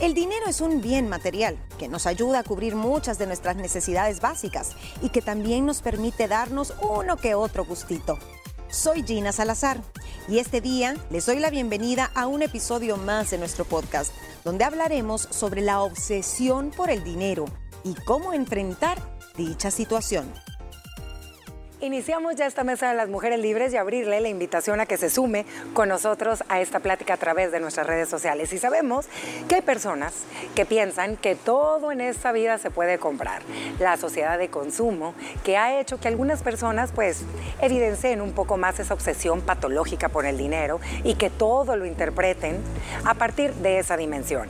El dinero es un bien material que nos ayuda a cubrir muchas de nuestras necesidades básicas y que también nos permite darnos uno que otro gustito. Soy Gina Salazar y este día les doy la bienvenida a un episodio más de nuestro podcast, donde hablaremos sobre la obsesión por el dinero y cómo enfrentar dicha situación. Iniciamos ya esta mesa de las mujeres libres y abrirle la invitación a que se sume con nosotros a esta plática a través de nuestras redes sociales. Y sabemos que hay personas que piensan que todo en esta vida se puede comprar. La sociedad de consumo que ha hecho que algunas personas pues evidencien un poco más esa obsesión patológica por el dinero y que todo lo interpreten a partir de esa dimensión.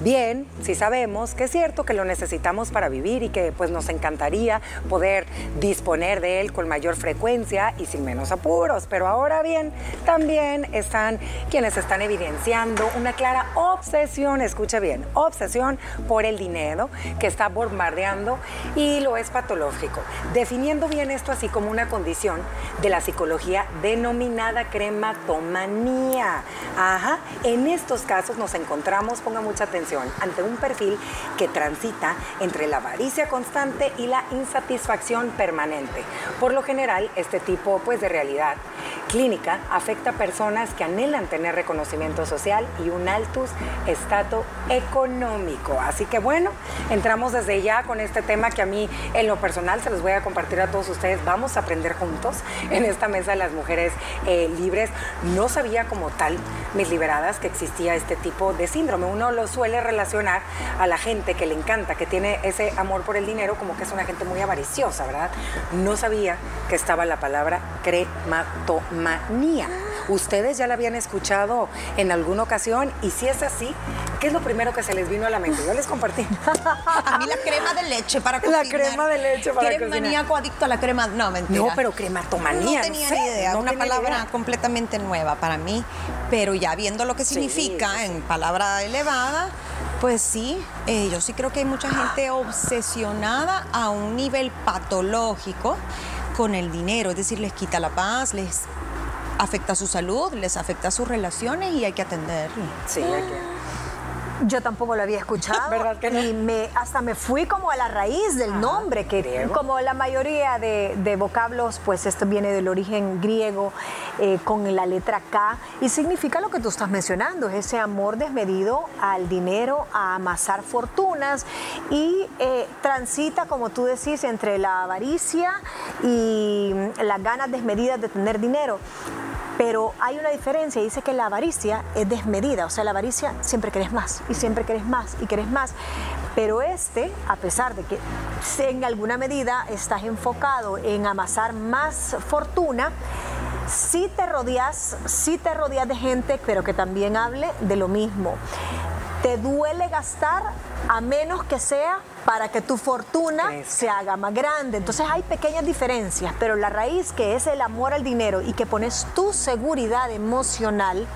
Bien, si sabemos que es cierto que lo necesitamos para vivir y que pues nos encantaría poder disponer de él con mayor frecuencia y sin menos apuros. Pero ahora bien, también están quienes están evidenciando una clara obsesión, escuche bien, obsesión por el dinero que está bombardeando y lo es patológico, definiendo bien esto así como una condición de la psicología denominada crematomanía. Ajá, en estos casos nos encontramos, ponga mucha atención, ante un perfil que transita entre la avaricia constante y la insatisfacción permanente. Por lo general, este tipo pues, de realidad clínica afecta a personas que anhelan tener reconocimiento social y un alto estatus económico. Así que bueno, entramos desde ya con este tema que a mí en lo personal se los voy a compartir a todos ustedes. Vamos a aprender juntos en esta mesa de las mujeres eh, libres. No sabía como tal, mis liberadas, que existía este tipo de síndrome. Uno lo suele relacionar a la gente que le encanta, que tiene ese amor por el dinero, como que es una gente muy avariciosa, ¿verdad? No sabía que estaba la palabra crematomanía. ¿Ustedes ya la habían escuchado en alguna ocasión? Y si es así, ¿qué es lo primero que se les vino a la mente? Yo les compartí. a mí la crema de leche para cocinar. La crema de leche para ¿Eres cocinar. maníaco adicto a la crema? No, mentira. No, pero crematomanía. No tenía ni idea, no una palabra idea. completamente nueva para mí, pero ya viendo lo que significa sí, sí. en palabra elevada, pues sí, eh, yo sí creo que hay mucha gente obsesionada a un nivel patológico con el dinero, es decir, les quita la paz, les afecta su salud, les afecta sus relaciones y hay que atenderlo. Sí, hay que- Yo tampoco lo había escuchado. ¿Verdad que no? Y me, hasta me fui como a la raíz del nombre, que griego. como la mayoría de, de vocablos, pues esto viene del origen griego eh, con la letra K y significa lo que tú estás mencionando, es ese amor desmedido al dinero, a amasar fortunas y eh, transita, como tú decís, entre la avaricia y las ganas desmedidas de tener dinero. Pero hay una diferencia, dice que la avaricia es desmedida, o sea, la avaricia siempre querés más y siempre querés más y querés más. Pero este, a pesar de que en alguna medida estás enfocado en amasar más fortuna, sí te rodeas, sí te rodeas de gente, pero que también hable de lo mismo. Te duele gastar a menos que sea para que tu fortuna se haga más grande. Entonces hay pequeñas diferencias, pero la raíz que es el amor al dinero y que pones tu seguridad emocional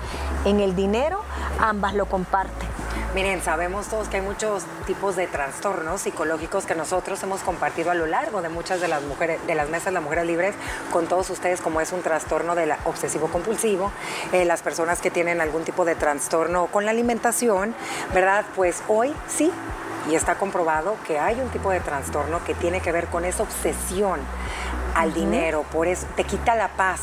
en el dinero, ambas lo comparten. Miren, sabemos todos que hay muchos tipos de trastornos psicológicos que nosotros hemos compartido a lo largo de muchas de las mujeres, de las mesas de las mujeres libres con todos ustedes, como es un trastorno del obsesivo compulsivo, eh, las personas que tienen algún tipo de trastorno con la alimentación, ¿verdad? Pues hoy sí. Y está comprobado que hay un tipo de trastorno que tiene que ver con esa obsesión al dinero, por eso te quita la paz,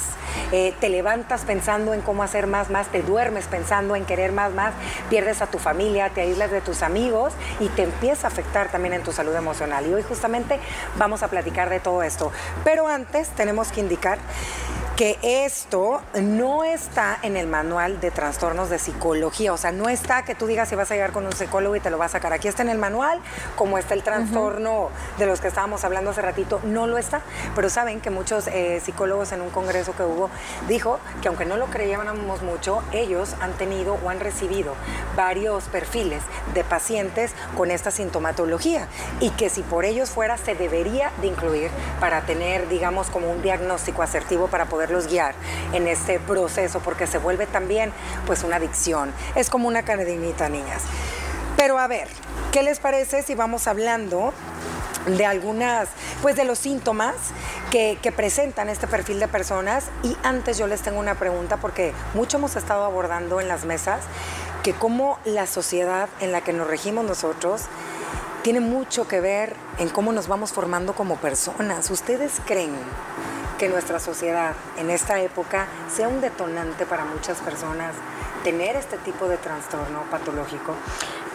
eh, te levantas pensando en cómo hacer más, más, te duermes pensando en querer más, más, pierdes a tu familia, te aíslas de tus amigos y te empieza a afectar también en tu salud emocional. Y hoy justamente vamos a platicar de todo esto. Pero antes tenemos que indicar que esto no está en el manual de trastornos de psicología, o sea, no está que tú digas si vas a llegar con un psicólogo y te lo vas a sacar. Aquí está en el manual, como está el trastorno de los que estábamos hablando hace ratito, no lo está, pero saben que muchos eh, psicólogos en un congreso que hubo dijo que aunque no lo creíamos mucho, ellos han tenido o han recibido varios perfiles de pacientes con esta sintomatología y que si por ellos fuera se debería de incluir para tener, digamos, como un diagnóstico asertivo para poderlos guiar en este proceso, porque se vuelve también pues una adicción. Es como una cadenita, niñas. Pero a ver, ¿qué les parece si vamos hablando de algunas, pues de los síntomas que, presentan este perfil de personas. Y antes yo les tengo una pregunta, porque mucho hemos estado abordando en las mesas que cómo la sociedad en la que nos regimos nosotros tiene mucho que ver en cómo nos vamos formando como personas. ¿Ustedes creen que nuestra sociedad en esta época sea un detonante para muchas personas tener este tipo de trastorno patológico?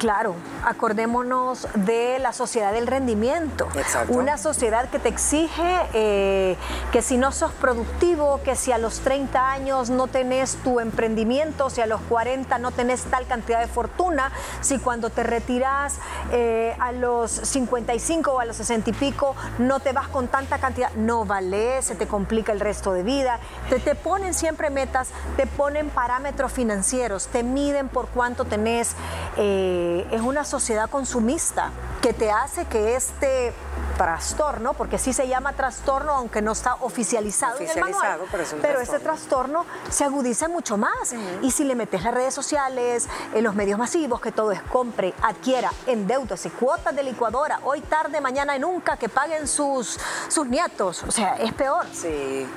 Claro, acordémonos de la sociedad del rendimiento. Exacto. Una sociedad que te exige eh, que si no sos productivo, que si a los 30 años no tenés tu emprendimiento, si a los 40 no tenés tal cantidad de fortuna, si cuando te retiras eh, a los 55 o a los 60 y pico no te vas con tanta cantidad, no vale, se te complica el resto de vida. Te, te ponen siempre metas, te ponen parámetros financieros, te miden por cuánto tenés. Eh, es una sociedad consumista que te hace que este trastorno, porque sí se llama trastorno, aunque no está oficializado, en el manual, pero, es un pero este trastorno se agudiza mucho más. Y si le metes las redes sociales, en los medios masivos, que todo es compre, adquiera, endeudase, cuotas de licuadora, hoy, tarde, mañana, nunca, que paguen sus, sus nietos. O sea, es peor. Sí.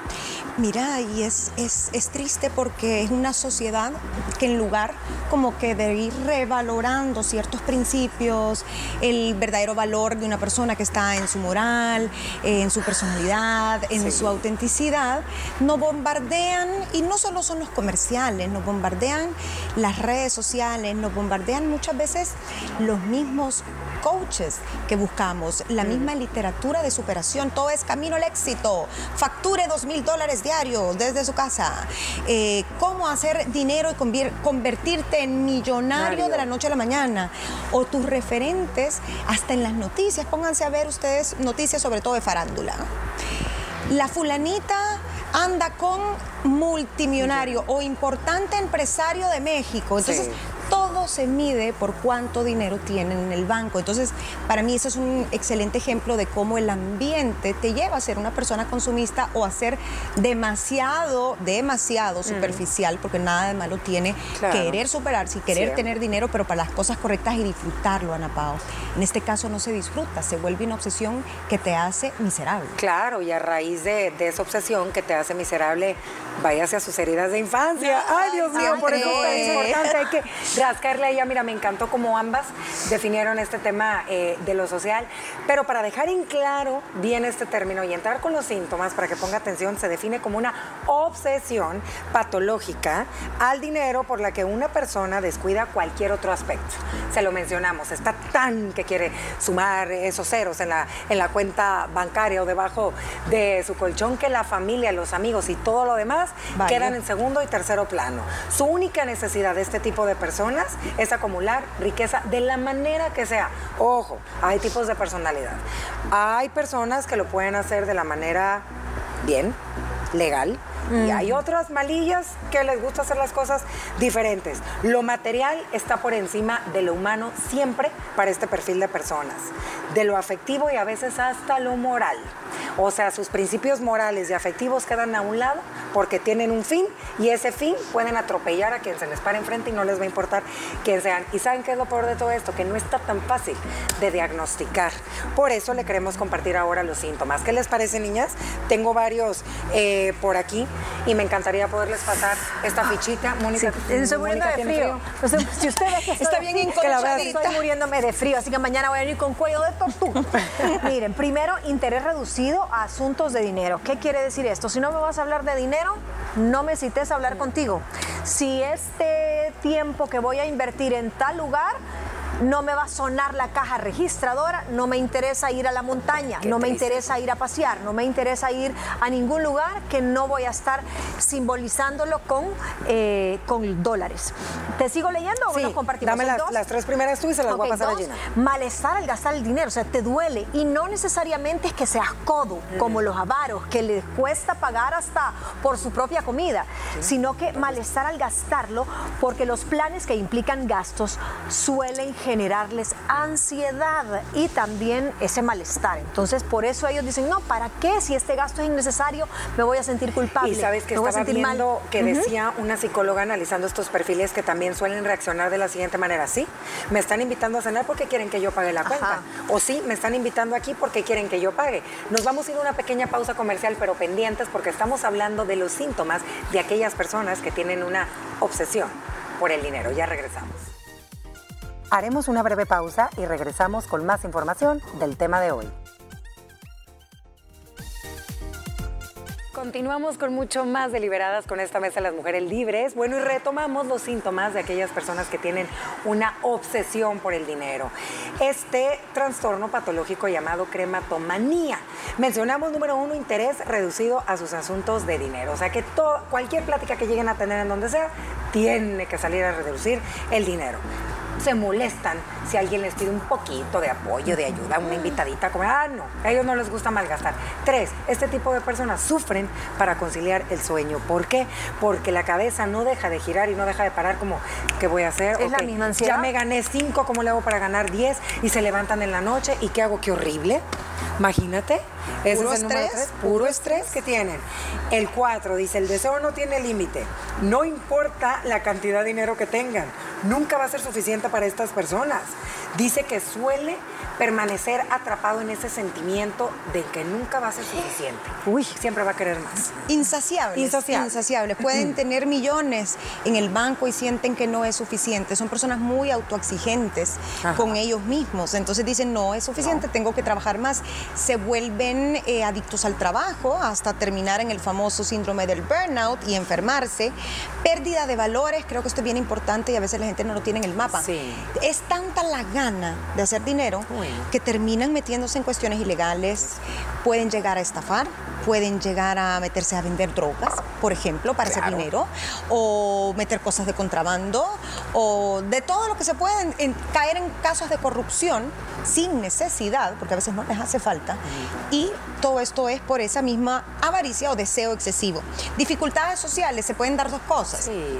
Mira, y es, es, es triste porque es una sociedad que en lugar como que de ir revalorando ciertos principios, el verdadero valor de una persona que está en su moral, en su personalidad, en su autenticidad, nos bombardean, y no solo son los comerciales, nos bombardean las redes sociales, nos bombardean muchas veces los mismos coaches que buscamos, la misma literatura de superación, todo es camino al éxito, facture dos mil dólares diarios desde su casa, eh, cómo hacer dinero y convertirte en millonario de la noche a la mañana, o tus referentes hasta en las noticias, pónganse a ver ustedes noticias sobre todo de farándula. La fulanita anda con multimillonario o importante empresario de México. Entonces, todo se mide por cuánto dinero tienen en el banco. Entonces, para mí eso es un excelente ejemplo de cómo el ambiente te lleva a ser una persona consumista o a ser demasiado, demasiado superficial, porque nada de malo tiene querer superarse y querer tener dinero, pero para las cosas correctas y disfrutarlo, Ana Pao. En este caso no se disfruta, se vuelve una obsesión que te hace miserable. Claro, y a raíz de, esa obsesión que te hace miserable, váyase a sus heridas de infancia. Ay, Dios mío, por eso es importante. Hay que rascarle a ella. Mira, me encantó cómo ambas definieron este tema eh, de lo social. Pero para dejar en claro bien este término y entrar con los síntomas, para que ponga atención, se define como una obsesión patológica al dinero por la que una persona descuida cualquier otro aspecto. Se lo mencionamos, está tan que quiere sumar esos ceros en la, en la cuenta bancaria o debajo de su colchón que la familia, los amigos y todo lo demás quedan en segundo y tercero plano. Su única necesidad de este tipo de personas es acumular riqueza de la manera que sea. Ojo, hay tipos de personalidad. Hay personas que lo pueden hacer de la manera bien, legal, y hay otras malillas que les gusta hacer las cosas diferentes. Lo material está por encima de lo humano siempre para este perfil de personas. De lo afectivo y a veces hasta lo moral. O sea, sus principios morales y afectivos quedan a un lado porque tienen un fin y ese fin pueden atropellar a quien se les pare enfrente y no les va a importar quién sean. ¿Y saben qué es lo peor de todo esto? Que no está tan fácil de diagnosticar. Por eso le queremos compartir ahora los síntomas. ¿Qué les parece, niñas? Tengo varios eh, por aquí y me encantaría poderles pasar esta fichita. Mónica, estoy muriendo de frío. si usted ve que está bien Estoy muriéndome de frío, así que mañana voy a venir con cuello de tortuga. Miren, primero, interés reducido a asuntos de dinero. ¿Qué quiere decir esto? Si no me vas a hablar de dinero, no me cites a hablar contigo. Si este tiempo que voy a invertir en tal lugar no me va a sonar la caja registradora, no me interesa ir a la montaña, no me interesa ir a pasear, no me interesa ir a ningún lugar que no voy a estar simbolizándolo con, eh, con dólares. ¿Te sigo leyendo o nos compartimos? Dame las, tres primeras tú y se las voy a pasar a Gina. Malestar al gastar el dinero, o sea, te duele y no necesariamente es que seas codo, como los avaros, que les cuesta pagar hasta por su propia comida, sino que malestar al gastarlo porque los planes que implican gastos suelen generarles ansiedad y también ese malestar. Entonces, por eso ellos dicen, no, ¿para qué? Si este gasto es innecesario, me voy a sentir culpable. Y sabes que estaba viendo que decía una psicóloga analizando estos perfiles que también suelen reaccionar de la siguiente manera, sí, me están invitando a cenar porque quieren que yo pague la cuenta. O sí, me están invitando aquí porque quieren que yo pague. Nos vamos a ir a una pequeña pausa comercial, pero pendientes porque estamos hablando de los síntomas de aquellas personas que tienen una obsesión por el dinero. Ya regresamos. Haremos una breve pausa y regresamos con más información del tema de hoy. Continuamos con mucho más deliberadas con esta mesa de las mujeres libres. Bueno, y retomamos los síntomas de aquellas personas que tienen una obsesión por el dinero. Este trastorno patológico llamado crematomanía. Mencionamos número uno, interés reducido a sus asuntos de dinero. O sea que cualquier plática que lleguen a tener en donde sea, tiene que salir a reducir el dinero se molestan si alguien les pide un poquito de apoyo, de ayuda, una invitadita, como, ah, no, a ellos no les gusta malgastar. Tres, este tipo de personas sufren para conciliar el sueño. ¿Por qué? Porque la cabeza no deja de girar y no deja de parar como, ¿qué voy a hacer? Es la misma ansiedad. Ya me gané cinco, ¿cómo le hago para ganar diez? Y se levantan en la noche, ¿y qué hago? Qué horrible. Imagínate. Ese puro es el estrés, Puro estrés que tienen. El cuatro dice, el deseo no tiene límite. No importa la cantidad de dinero que tengan. Nunca va a ser suficiente para estas personas. Dice que suele permanecer atrapado en ese sentimiento de que nunca va a ser suficiente. Uy, siempre va a querer más. Insaciables. Insaciables. Insaciables. Pueden tener millones en el banco y sienten que no es suficiente. Son personas muy autoexigentes Ajá. con ellos mismos. Entonces dicen, no es suficiente, tengo que trabajar más. Se vuelven eh, adictos al trabajo hasta terminar en el famoso síndrome del burnout y enfermarse. Pérdida de valores, creo que esto es bien importante y a veces la gente no lo tiene en el mapa. Sí. Es tanta la gana de hacer dinero que terminan metiéndose en cuestiones ilegales, pueden llegar a estafar, pueden llegar a meterse a vender drogas, por ejemplo, para hacer dinero, o meter cosas de contrabando, o de todo lo que se puede, en- en caer en casos de corrupción sin necesidad, porque a veces no les hace falta, y todo esto es por esa misma avaricia o deseo excesivo. Dificultades sociales, se pueden dar dos cosas. Sí.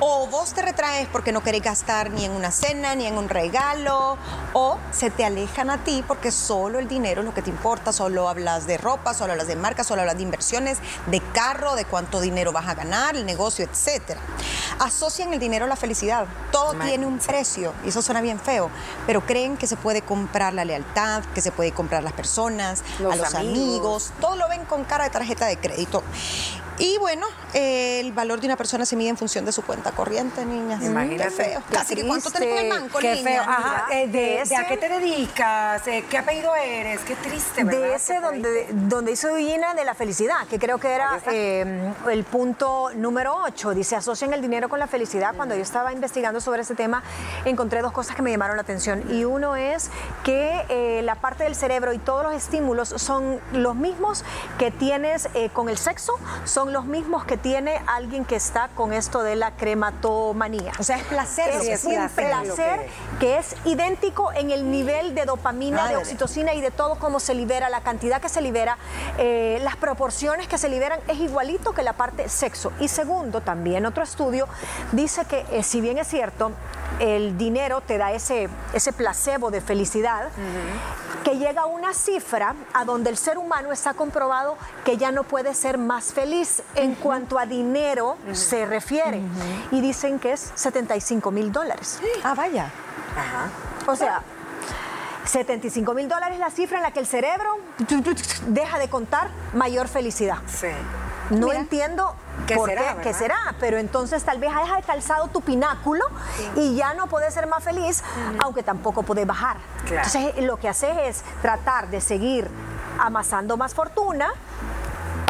O vos te retraes porque no querés gastar ni en una cena, ni en un regalo, o se te alejan a ti porque solo el dinero es lo que te importa, solo hablas de ropa, solo hablas de marca, solo hablas de inversiones, de carro, de cuánto dinero vas a ganar, el negocio, etc. Asocian el dinero a la felicidad. Todo tiene un precio, y eso suena bien feo, pero creen que se puede comprar la lealtad, que se puede comprar las personas, Los a los amigos. amigos, todo lo ven con cara de tarjeta de crédito. Y bueno, eh, el valor de una persona se mide en función de su cuenta corriente, niñas. Imagínate. Qué feo. Casi que cuánto tenés en el banco, Qué niña. feo. Ajá, eh, de, de a ese- qué te dedicas? Eh, ¿Qué apellido eres? Qué triste, ¿verdad? De ese donde, donde hizo Gina de la felicidad, que creo que era eh, el punto número 8. Dice, asocian el dinero con la felicidad. Cuando yo estaba investigando sobre ese tema, encontré dos cosas que me llamaron la atención. Y uno es que la parte del cerebro y todos los estímulos son los mismos que tienes con el sexo, son los mismos que tiene alguien que está con esto de la crematomanía. O sea, es placer Es es un placer que- que es idéntico en el nivel de dopamina, de oxitocina y de todo cómo se libera, la cantidad que se libera, eh, las proporciones que se liberan, es igualito que la parte sexo. Y segundo, también otro estudio dice que eh, si bien es cierto, el dinero te da ese, ese placebo de felicidad, que llega a una cifra a donde el ser humano está comprobado que ya no puede ser más feliz en cuanto a dinero se refiere. Y dicen que es 75 mil dólares. Ah, vaya. Ajá. O sea, 75 mil dólares es la cifra en la que el cerebro deja de contar mayor felicidad. Sí. No Mira. entiendo ¿Qué por será, qué, verdad? qué será, pero entonces tal vez hayas calzado tu pináculo y ya no puedes ser más feliz, aunque tampoco puedes bajar. Claro. Entonces lo que haces es tratar de seguir amasando más fortuna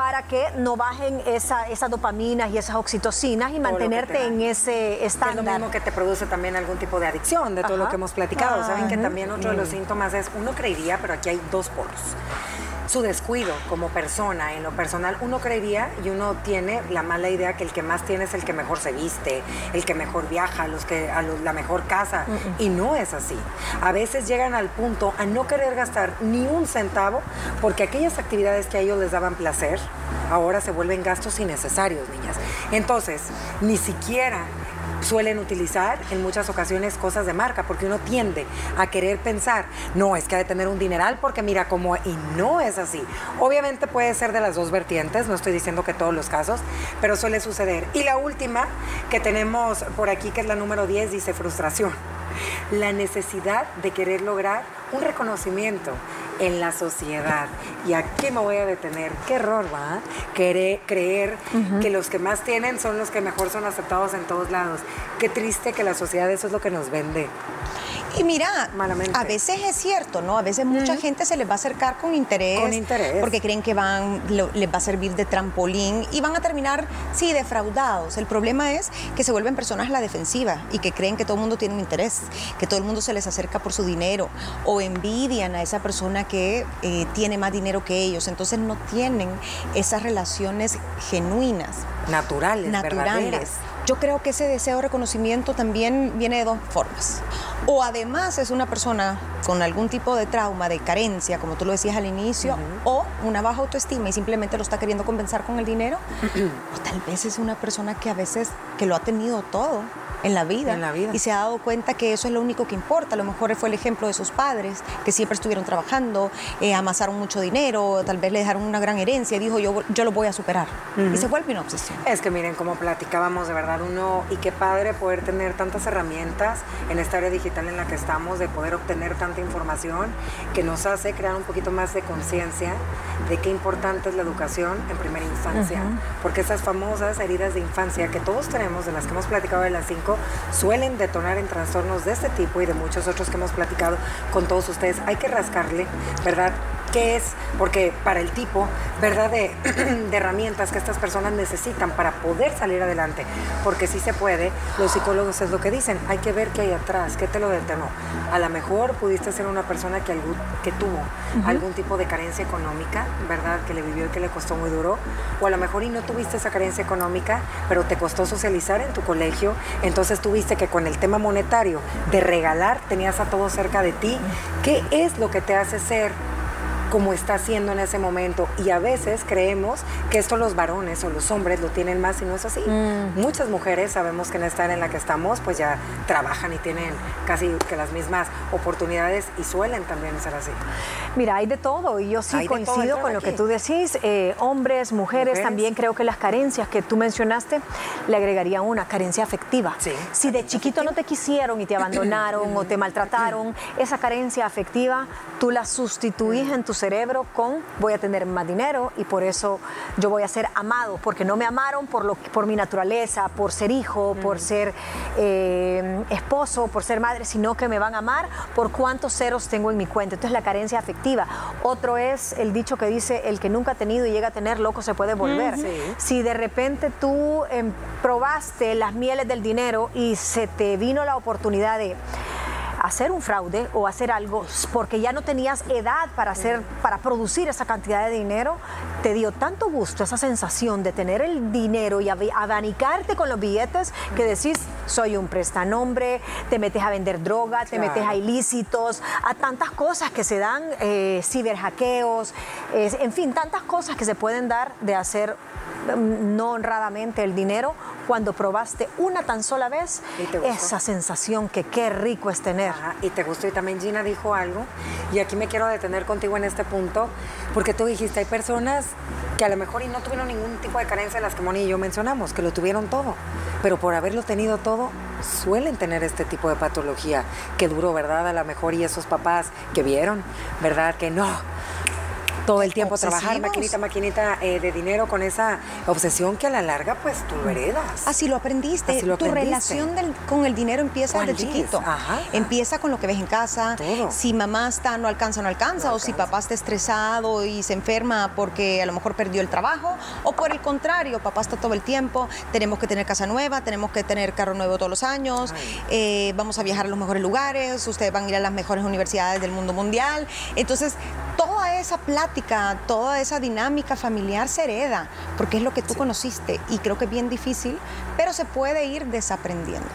para que no bajen esa, esas dopaminas y esas oxitocinas y mantenerte en ese Que es lo estándar. mismo que te produce también algún tipo de adicción, de todo Ajá. lo que hemos platicado. Ah, Saben que también otro de los síntomas es, uno creería, pero aquí hay dos polos. Su descuido como persona, en lo personal, uno creería y uno tiene la mala idea que el que más tiene es el que mejor se viste, el que mejor viaja, los que, a los- la mejor casa. Y no es así. A veces llegan al punto a no querer gastar ni un centavo porque aquellas actividades que a ellos les daban placer, ahora se vuelven gastos innecesarios, niñas. Entonces, ni siquiera suelen utilizar en muchas ocasiones cosas de marca, porque uno tiende a querer pensar, no, es que ha de tener un dineral porque mira cómo, y no es así. Obviamente puede ser de las dos vertientes, no estoy diciendo que todos los casos, pero suele suceder. Y la última que tenemos por aquí, que es la número 10, dice frustración. La necesidad de querer lograr un reconocimiento en la sociedad. ¿Y aquí me voy a detener? Qué error, ¿va? Querer, creer que los que más tienen son los que mejor son aceptados en todos lados. Qué triste que la sociedad eso es lo que nos vende. Y mira, a veces es cierto, ¿no? A veces mucha gente se les va a acercar con interés. Con interés. Porque creen que van, les va a servir de trampolín y van a terminar, sí, defraudados. El problema es que se vuelven personas a la defensiva y que creen que todo el mundo tiene un interés, que todo el mundo se les acerca por su dinero o envidian a esa persona que eh, tiene más dinero que ellos. Entonces no tienen esas relaciones genuinas. Naturales. Naturales. Yo creo que ese deseo de reconocimiento también viene de dos formas. O además es una persona con algún tipo de trauma, de carencia, como tú lo decías al inicio, o una baja autoestima y simplemente lo está queriendo compensar con el dinero. o tal vez es una persona que a veces que lo ha tenido todo en la vida. Y se ha dado cuenta que eso es lo único que importa. A lo mejor fue el ejemplo de sus padres, que siempre estuvieron trabajando, eh, amasaron mucho dinero, tal vez le dejaron una gran herencia y dijo, yo, yo lo voy a superar. Y se vuelve una obsesión. Es que miren, como platicábamos, de verdad, uno, y qué padre poder tener tantas herramientas en esta área digital en la que estamos, de poder obtener tanta información que nos hace crear un poquito más de conciencia de qué importante es la educación en primera infancia. Porque esas famosas heridas de infancia que todos tenemos, de las que hemos platicado de las cinco, suelen detonar en trastornos de este tipo y de muchos otros que hemos platicado con todos ustedes. Hay que rascarle, ¿verdad? ¿Qué es? Porque para el tipo, ¿verdad? De, herramientas que estas personas necesitan para poder salir adelante. Porque si se puede, los psicólogos es lo que dicen, hay que ver qué hay atrás, qué te lo detonó. A lo mejor pudiste ser una persona que, que tuvo algún tipo de carencia económica, ¿verdad? Que le vivió y que le costó muy duro. O a lo mejor y no tuviste esa carencia económica, pero te costó socializar en tu colegio. Entonces tuviste que con el tema monetario de regalar tenías a todo cerca de ti. ¿Qué es lo que te hace ser como está haciendo en ese momento. Y a veces creemos que esto los varones o los hombres lo tienen más y no es así. Mm. Muchas mujeres sabemos que en esta área en la que estamos pues ya trabajan y tienen casi que las mismas oportunidades y suelen también ser así. Mira, hay de todo y yo sí coincido con lo que tú decís. Eh, hombres, mujeres, también creo que las carencias que tú mencionaste le agregaría una carencia afectiva. si de chiquito no te quisieron y te abandonaron o te maltrataron, esa carencia afectiva tú la sustituís en tu cerebro con voy a tener más dinero y por eso yo voy a ser amado, porque no me amaron por, lo, por mi naturaleza, por ser hijo, por ser eh, esposo, por ser madre, sino que me van a amar por cuántos ceros tengo en mi cuenta. Entonces la carencia afectiva. Otro es el dicho que dice, el que nunca ha tenido y llega a tener, loco se puede volver. Si de repente tú em, probaste las mieles del dinero y se te vino la oportunidad de hacer un fraude o hacer algo porque ya no tenías edad para hacer, para producir esa cantidad de dinero, te dio tanto gusto esa sensación de tener el dinero y abanicarte con los billetes que decís, soy un prestanombre, te metes a vender droga, te metes a ilícitos, a tantas cosas que se dan, eh, ciberhackeos, en fin, tantas cosas que se pueden dar de hacer no honradamente el dinero cuando probaste una tan sola vez esa sensación que qué rico es tener. y te gustó. Y también Gina dijo algo, y aquí me quiero detener contigo en este punto, porque tú dijiste, hay personas que a lo mejor y no tuvieron ningún tipo de carencia de las que Moni y yo mencionamos, que lo tuvieron todo, pero por haberlo tenido todo, suelen tener este tipo de patología, que duró, ¿verdad? A lo mejor y esos papás que vieron, ¿verdad? Que no, todo el tiempo trabajar maquinita, maquinita eh, de dinero con esa obsesión que a la larga pues tú lo heredas. Así lo aprendiste. Tu relación con el dinero empieza desde chiquito. Empieza con lo que ves en casa. Si mamá está, no alcanza, no alcanza. o si papá está estresado y se enferma porque a lo mejor perdió el trabajo. O por el contrario, papá está todo el tiempo. Tenemos que tener casa nueva, tenemos que tener carro nuevo todos los años. Eh, vamos a viajar a los mejores lugares. Ustedes van a ir a las mejores universidades del mundo mundial. Entonces, toda esa toda esa dinámica familiar se hereda, porque es lo que tú conociste y creo que es bien difícil, pero se puede ir desaprendiendo.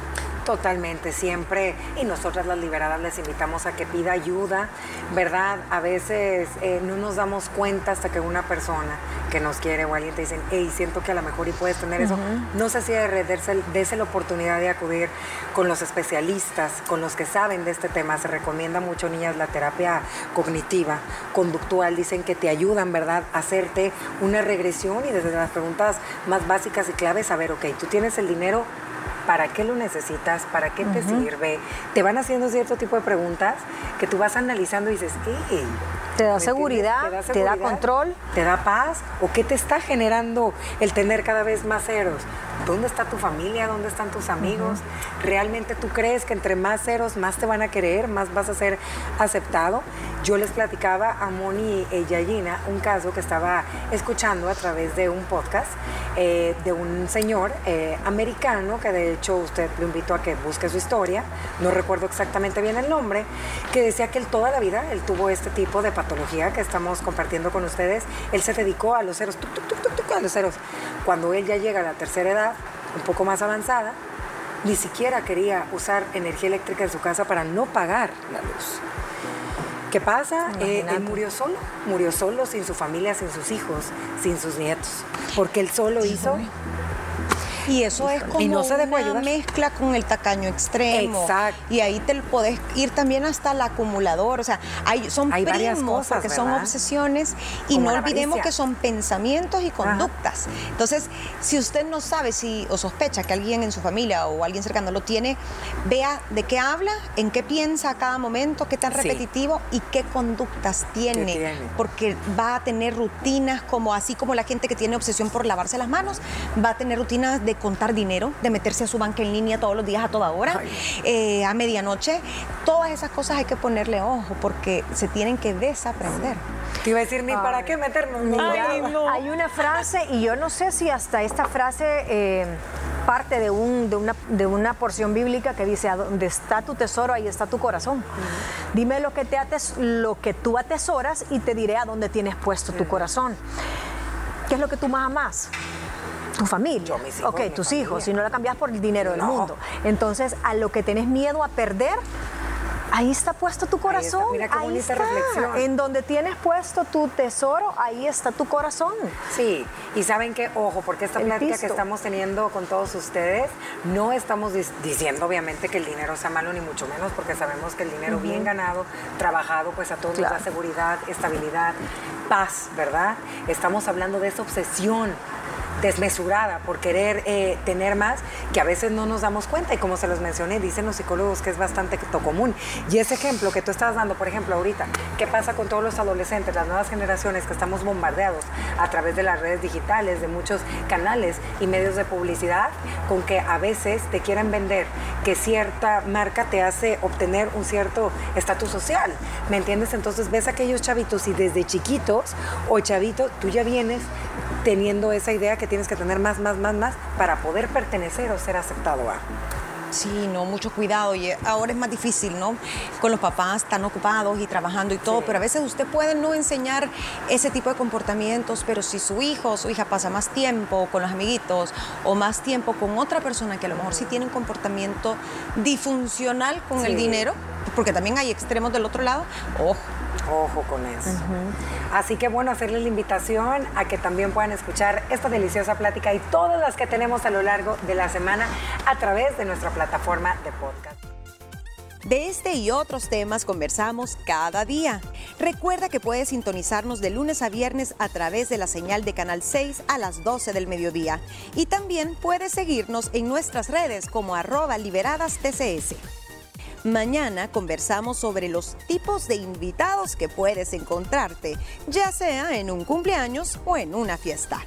Totalmente, siempre. Y nosotras las liberadas les invitamos a que pida ayuda, ¿verdad? A veces eh, no nos damos cuenta hasta que una persona que nos quiere o alguien te dice, hey, siento que a lo mejor y puedes tener eso. No sé si de la oportunidad de acudir con los especialistas, con los que saben de este tema. Se recomienda mucho, niñas, la terapia cognitiva, conductual. Dicen que te ayudan, ¿verdad?, a hacerte una regresión y desde las preguntas más básicas y claves, a ver, ok, tú tienes el dinero ¿para qué lo necesitas? ¿Para qué te sirve? Te van haciendo cierto tipo de preguntas que tú vas analizando y dices, ¡Ey! ¿Te da, seguridad, ¿Te da control? ¿Te da paz? ¿O qué te está generando el tener cada vez más ceros? ¿Dónde está tu familia? ¿Dónde están tus amigos? ¿Realmente tú crees que entre más ceros más te van a querer, más vas a ser aceptado? Yo les platicaba a Moni y Yayina un caso que estaba escuchando a través de un podcast eh, de un señor eh, americano que de hecho usted lo invitó a que busque su historia, no recuerdo exactamente bien el nombre, que decía que él toda la vida, él tuvo este tipo de que estamos compartiendo con ustedes, él se dedicó a los ceros, a los ceros. Cuando él ya llega a la tercera edad, un poco más avanzada, ni siquiera quería usar energía eléctrica en su casa para no pagar la luz. ¿Qué pasa? Eh, él murió solo, murió solo, sin su familia, sin sus hijos, sin sus nietos, porque él solo hizo y eso es como una mezcla con el tacaño extremo. Exacto. Y ahí te podés ir también hasta el acumulador. O sea, hay, son hay primos porque son obsesiones. Y no olvidemos que son pensamientos y conductas. Entonces, si usted no sabe si o sospecha que alguien en su familia o alguien cercano lo tiene, vea de qué habla, en qué piensa a cada momento, qué tan repetitivo y qué conductas tiene. tiene. Porque va a tener rutinas como así como la gente que tiene obsesión por lavarse las manos, va a tener rutinas de contar dinero, de meterse a su banca en línea todos los días a toda hora, eh, a medianoche. Todas esas cosas hay que ponerle ojo porque se tienen que desaprender. Te iba a decir, ni para qué meternos. Hay una frase, y yo no sé si hasta esta frase eh, parte de, un, de, una, de una porción bíblica que dice, a donde está tu tesoro, ahí está tu corazón. Dime lo que, te ates, lo que tú atesoras y te diré a dónde tienes puesto tu corazón. ¿Qué es lo que tú más amas? Tu familia. ok, tus hijos, si no la cambias por el dinero del mundo. Entonces, a lo que tenés miedo a perder, Ahí está puesto tu corazón. Ahí está, Mira qué reflexión. En donde tienes puesto tu tesoro, ahí está tu corazón. Sí, y saben qué, ojo, porque esta plática que estamos teniendo con todos ustedes, no estamos diciendo obviamente que el dinero sea malo, ni mucho menos, porque sabemos que el dinero bien ganado, trabajado, pues a todos nos da seguridad, estabilidad, paz, ¿verdad? Estamos hablando de esa obsesión desmesurada por querer eh, tener más, que a veces no nos damos cuenta. Y como se los mencioné, dicen los psicólogos que es bastante común. Y ese ejemplo que tú estás dando, por ejemplo, ahorita, ¿qué pasa con todos los adolescentes, las nuevas generaciones que estamos bombardeados a través de las redes digitales, de muchos canales y medios de publicidad, con que a veces te quieren vender que cierta marca te hace obtener un cierto estatus social? ¿Me entiendes? Entonces ves a aquellos chavitos y desde chiquitos o chavitos, tú ya vienes teniendo esa idea que tienes que tener más, más, más, más para poder pertenecer o ser aceptado a. Sí, no, mucho cuidado. Y ahora es más difícil, ¿no? Con los papás tan ocupados y trabajando y todo, pero a veces usted puede no enseñar ese tipo de comportamientos, pero si su hijo o su hija pasa más tiempo con los amiguitos o más tiempo con otra persona que a lo mejor sí tiene un comportamiento disfuncional con el dinero, porque también hay extremos del otro lado, ojo Ojo con eso. Así que bueno, hacerles la invitación a que también puedan escuchar esta deliciosa plática y todas las que tenemos a lo largo de la semana a través de nuestra plataforma de podcast. De este y otros temas conversamos cada día. Recuerda que puedes sintonizarnos de lunes a viernes a través de la señal de Canal 6 a las 12 del mediodía. Y también puedes seguirnos en nuestras redes como arroba liberadas TCS. Mañana conversamos sobre los tipos de invitados que puedes encontrarte, ya sea en un cumpleaños o en una fiesta.